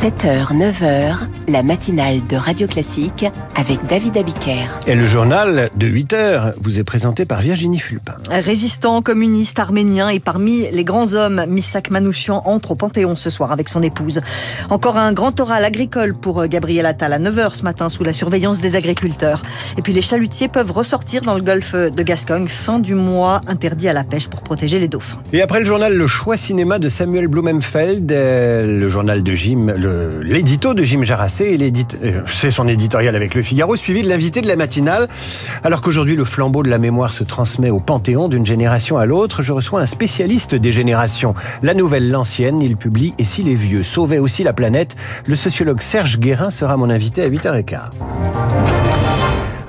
7h, 9h, la matinale de Radio Classique avec David Abiker. Et le journal de 8h vous est présenté par Virginie Fulpin. Résistant communiste arménien et parmi les grands hommes, Misak Manouchian entre au Panthéon ce soir avec son épouse. Encore un grand oral agricole pour Gabriel Attal à 9h ce matin sous la surveillance des agriculteurs. Et puis les chalutiers peuvent ressortir dans le golfe de Gascogne fin du mois interdit à la pêche pour protéger les dauphins. Et après le journal Le Choix Cinéma de Samuel Blumenfeld, euh, le journal de Jim, l'édito de Jim Jarassé, euh, c'est son éditorial avec Le Figaro, suivi de l'invité de la matinale. Alors qu'aujourd'hui le flambeau de la mémoire se transmet au panthéon d'une génération à l'autre, je reçois un spécialiste des générations. La nouvelle, l'ancienne, il publie Et si les vieux sauvaient aussi la planète, le sociologue Serge Guérin sera mon invité à 8h15.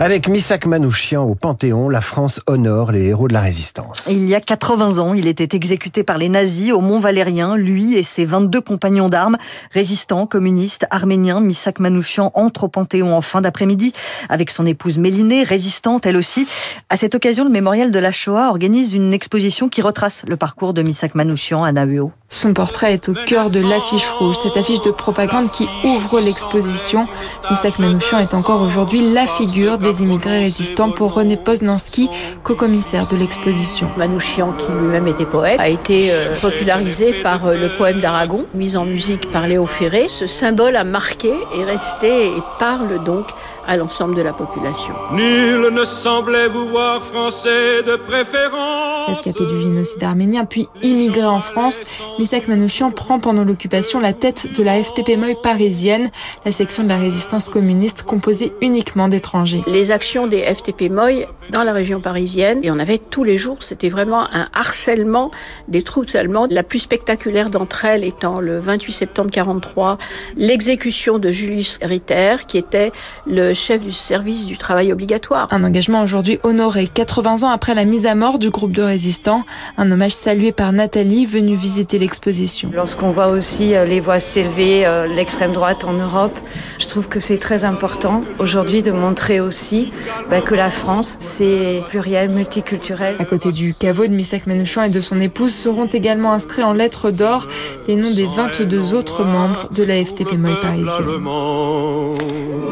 Avec Misak Manouchian au Panthéon, la France honore les héros de la résistance. Il y a 80 ans, il était exécuté par les nazis au Mont Valérien. Lui et ses 22 compagnons d'armes, résistants, communistes, arméniens, Misak Manouchian entre au Panthéon en fin d'après-midi avec son épouse Mélinée, résistante elle aussi. À cette occasion, le mémorial de la Shoah organise une exposition qui retrace le parcours de Misak Manouchian à Nahuo. Son portrait est au cœur de l'affiche rouge, cette affiche de propagande qui ouvre l'exposition. Misak Manouchian est encore aujourd'hui la figure des immigrés résistants pour René Poznanski, co-commissaire de l'exposition. Manouchian, qui lui-même était poète, a été euh, popularisé par euh, le poème d'Aragon, mis en musique par Léo Ferré. Ce symbole a marqué, est resté et parle donc à l'ensemble de la population. Nul ne semblait vous voir français de préférence. Rescapé du génocide arménien, puis immigré en France, Misak Manouchian prend pendant l'occupation la tête de la FTP Moy parisienne, la section de la résistance communiste composée uniquement d'étrangers. Les actions des FTP Moy dans la région parisienne, et on avait tous les jours, c'était vraiment un harcèlement des troupes allemandes. La plus spectaculaire d'entre elles étant le 28 septembre 43, l'exécution de Julius Ritter, qui était le chef du service du travail obligatoire. Un engagement aujourd'hui honoré, 80 ans après la mise à mort du groupe de résistants. Un hommage salué par Nathalie, venue visiter l'exposition. Lorsqu'on voit aussi euh, les voix s'élever, euh, l'extrême droite en Europe, je trouve que c'est très important aujourd'hui de montrer aussi bah, que la France, c'est pluriel, multiculturel. À côté du caveau de Misak Manouchian et de son épouse seront également inscrits en lettres d'or les noms des 22 autres membres de la FTP Moy parisienne.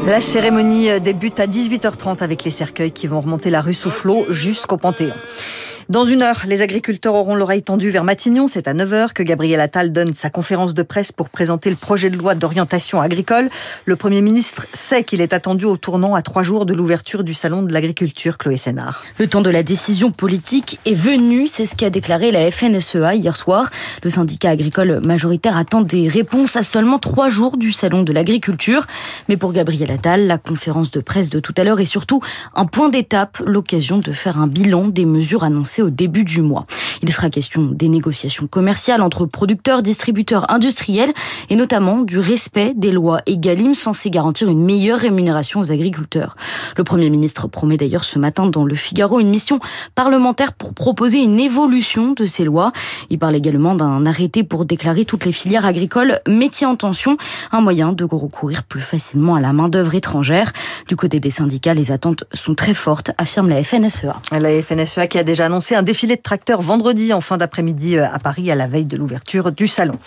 La cérémonie débute à 18h30 avec les cercueils qui vont remonter la rue Soufflot jusqu'au Panthéon. Dans une heure, les agriculteurs auront l'oreille tendue vers Matignon. C'est à 9h que Gabriel Attal donne sa conférence de presse pour présenter le projet de loi d'orientation agricole. Le Premier ministre sait qu'il est attendu au tournant à trois jours de l'ouverture du Salon de l'agriculture, Chloé Sénard. Le temps de la décision politique est venu, c'est ce qu'a déclaré la FNSEA hier soir. Le syndicat agricole majoritaire attend des réponses à seulement trois jours du Salon de l'agriculture. Mais pour Gabriel Attal, la conférence de presse de tout à l'heure est surtout un point d'étape, l'occasion de faire un bilan des mesures annoncées au début du mois. Il sera question des négociations commerciales entre producteurs, distributeurs, industriels et notamment du respect des lois EGalim censées garantir une meilleure rémunération aux agriculteurs. Le Premier ministre promet d'ailleurs ce matin dans le Figaro une mission parlementaire pour proposer une évolution de ces lois. Il parle également d'un arrêté pour déclarer toutes les filières agricoles métiers en tension, un moyen de recourir plus facilement à la main-d'œuvre étrangère. Du côté des syndicats, les attentes sont très fortes, affirme la FNSEA. La FNSEA qui a déjà annoncé un défilé de tracteurs vendredi en fin d'après-midi euh, à Paris à la veille de l'ouverture du salon.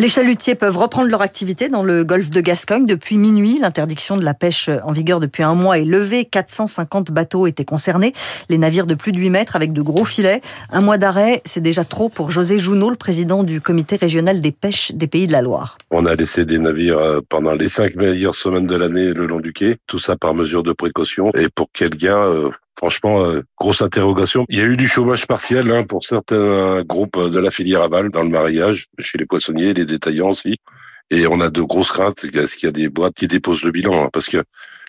Les chalutiers peuvent reprendre leur activité dans le golfe de Gascogne depuis minuit. L'interdiction de la pêche en vigueur depuis un mois est levée. 450 bateaux étaient concernés. Les navires de plus de 8 mètres avec de gros filets. Un mois d'arrêt, c'est déjà trop pour José Jounot, le président du comité régional des pêches des Pays de la Loire. On a laissé des navires euh, pendant les cinq meilleures semaines de l'année le long du quai. Tout ça par mesure de précaution. Et pour quel gain euh, Franchement, euh, grosse interrogation. Il y a eu du chômage partiel hein, pour certains groupes de la filière aval dans le mariage, chez les poissonniers, les détaillants aussi. Et on a de grosses craintes est-ce qu'il y a des boîtes qui déposent le bilan, hein, parce que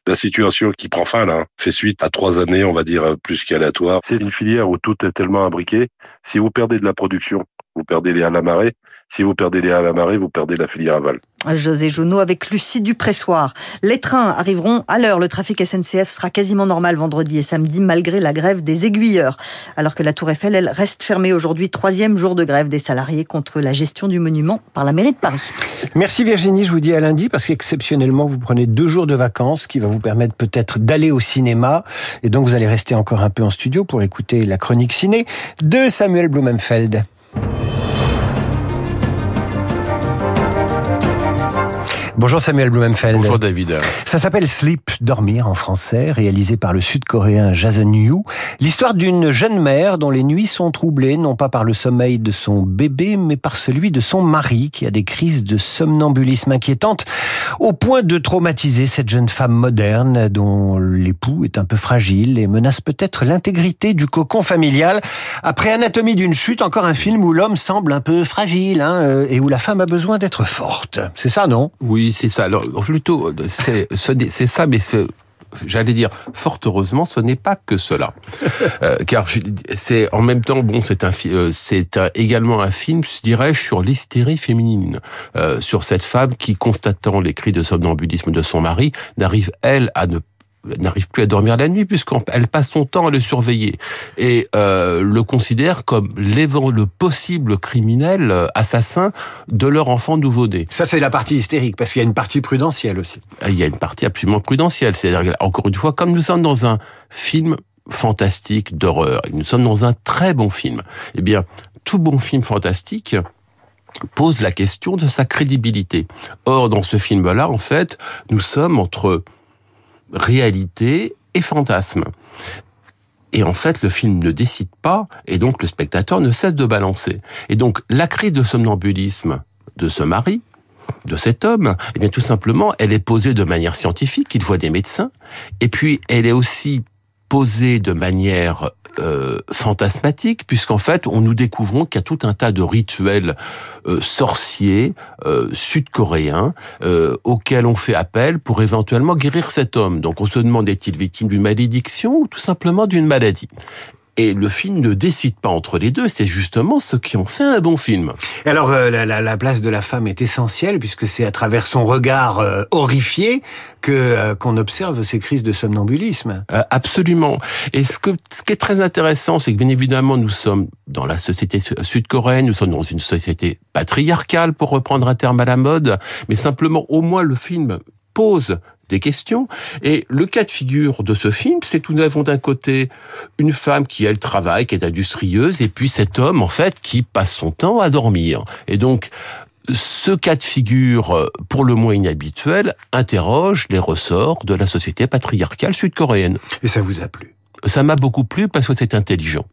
la situation qui prend fin là fait suite à trois années, on va dire plus qu'aléatoire. C'est une filière où tout est tellement imbriqué. Si vous perdez de la production, vous perdez les à la marée. Si vous perdez les à la marée, vous perdez la filière aval. José Jonot avec Lucie Dupressoir. Les trains arriveront à l'heure. Le trafic SNCF sera quasiment normal vendredi et samedi malgré la grève des aiguilleurs. Alors que la Tour Eiffel, elle, reste fermée aujourd'hui. Troisième jour de grève des salariés contre la gestion du monument par la mairie de Paris. Merci Virginie. Je vous dis à lundi parce qu'exceptionnellement, vous prenez deux jours de vacances qui va vous permettre peut-être d'aller au cinéma. Et donc, vous allez rester encore un peu en studio pour écouter la chronique ciné de Samuel Blumenfeld. Bonjour Samuel Blumenfeld. Bonjour David. Ça s'appelle Sleep, dormir en français, réalisé par le sud-coréen Jason Yu. L'histoire d'une jeune mère dont les nuits sont troublées non pas par le sommeil de son bébé, mais par celui de son mari qui a des crises de somnambulisme inquiétantes au point de traumatiser cette jeune femme moderne dont l'époux est un peu fragile et menace peut-être l'intégrité du cocon familial. Après Anatomie d'une chute, encore un film où l'homme semble un peu fragile hein, euh, et où la femme a besoin d'être forte. C'est ça, non? Oui, c'est ça. Alors, plutôt, c'est c'est ça, mais j'allais dire, fort heureusement, ce n'est pas que cela, euh, car c'est en même temps, bon, c'est un, euh, c'est également un film, je dirais, sur l'hystérie féminine, euh, sur cette femme qui, constatant les cris de somnambulisme de son mari, n'arrive elle à ne n'arrive plus à dormir la nuit puisqu'elle passe son temps à le surveiller et euh, le considère comme le possible criminel euh, assassin de leur enfant nouveau-né. Ça c'est la partie hystérique parce qu'il y a une partie prudentielle aussi. Ah, il y a une partie absolument prudentielle, c'est-à-dire encore une fois comme nous sommes dans un film fantastique d'horreur, nous sommes dans un très bon film. Eh bien, tout bon film fantastique pose la question de sa crédibilité. Or, dans ce film-là, en fait, nous sommes entre réalité et fantasme. Et en fait, le film ne décide pas, et donc le spectateur ne cesse de balancer. Et donc, la crise de somnambulisme de ce mari, de cet homme, eh bien tout simplement, elle est posée de manière scientifique, il voit des médecins, et puis elle est aussi posée de manière euh, fantasmatique, puisqu'en fait, on nous découvrons qu'il y a tout un tas de rituels euh, sorciers euh, sud-coréens auxquels on fait appel pour éventuellement guérir cet homme. Donc on se demande est-il victime d'une malédiction ou tout simplement d'une maladie? Et le film ne décide pas entre les deux, c'est justement ce qui en fait un bon film. Alors euh, la, la, la, place de la femme est essentielle puisque c'est à travers son regard euh, horrifié que euh, qu'on observe ces crises de somnambulisme. absolument. Et ce que ce qui est très intéressant, c'est que bien évidemment nous sommes dans la société sud-coréenne, nous sommes dans une société patriarcale pour reprendre un terme à la mode, mais simplement au moins le film pose des questions. Et le cas de figure de ce film, c'est que nous avons d'un côté une femme qui, elle, travaille, qui est industrieuse, et puis cet homme, en fait, qui passe son temps à dormir. Et donc, ce cas de figure, pour le moins inhabituel, interroge les ressorts de la société patriarcale sud-coréenne. Et ça vous a plu? Ça m'a beaucoup plu parce que c'est intelligent.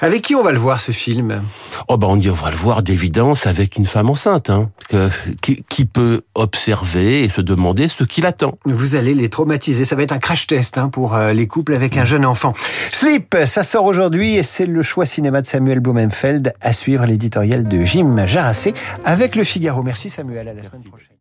Avec qui on va le voir ce film? Oh ben on va le voir d'évidence avec une femme enceinte, hein, qui, qui, peut observer et se demander ce qui l'attend. Vous allez les traumatiser, ça va être un crash test hein, pour euh, les couples avec un jeune enfant. Sleep, ça sort aujourd'hui et c'est le choix cinéma de Samuel Blumenfeld à suivre l'éditorial de Jim Jarassé avec Le Figaro. Merci Samuel, à la semaine prochaine.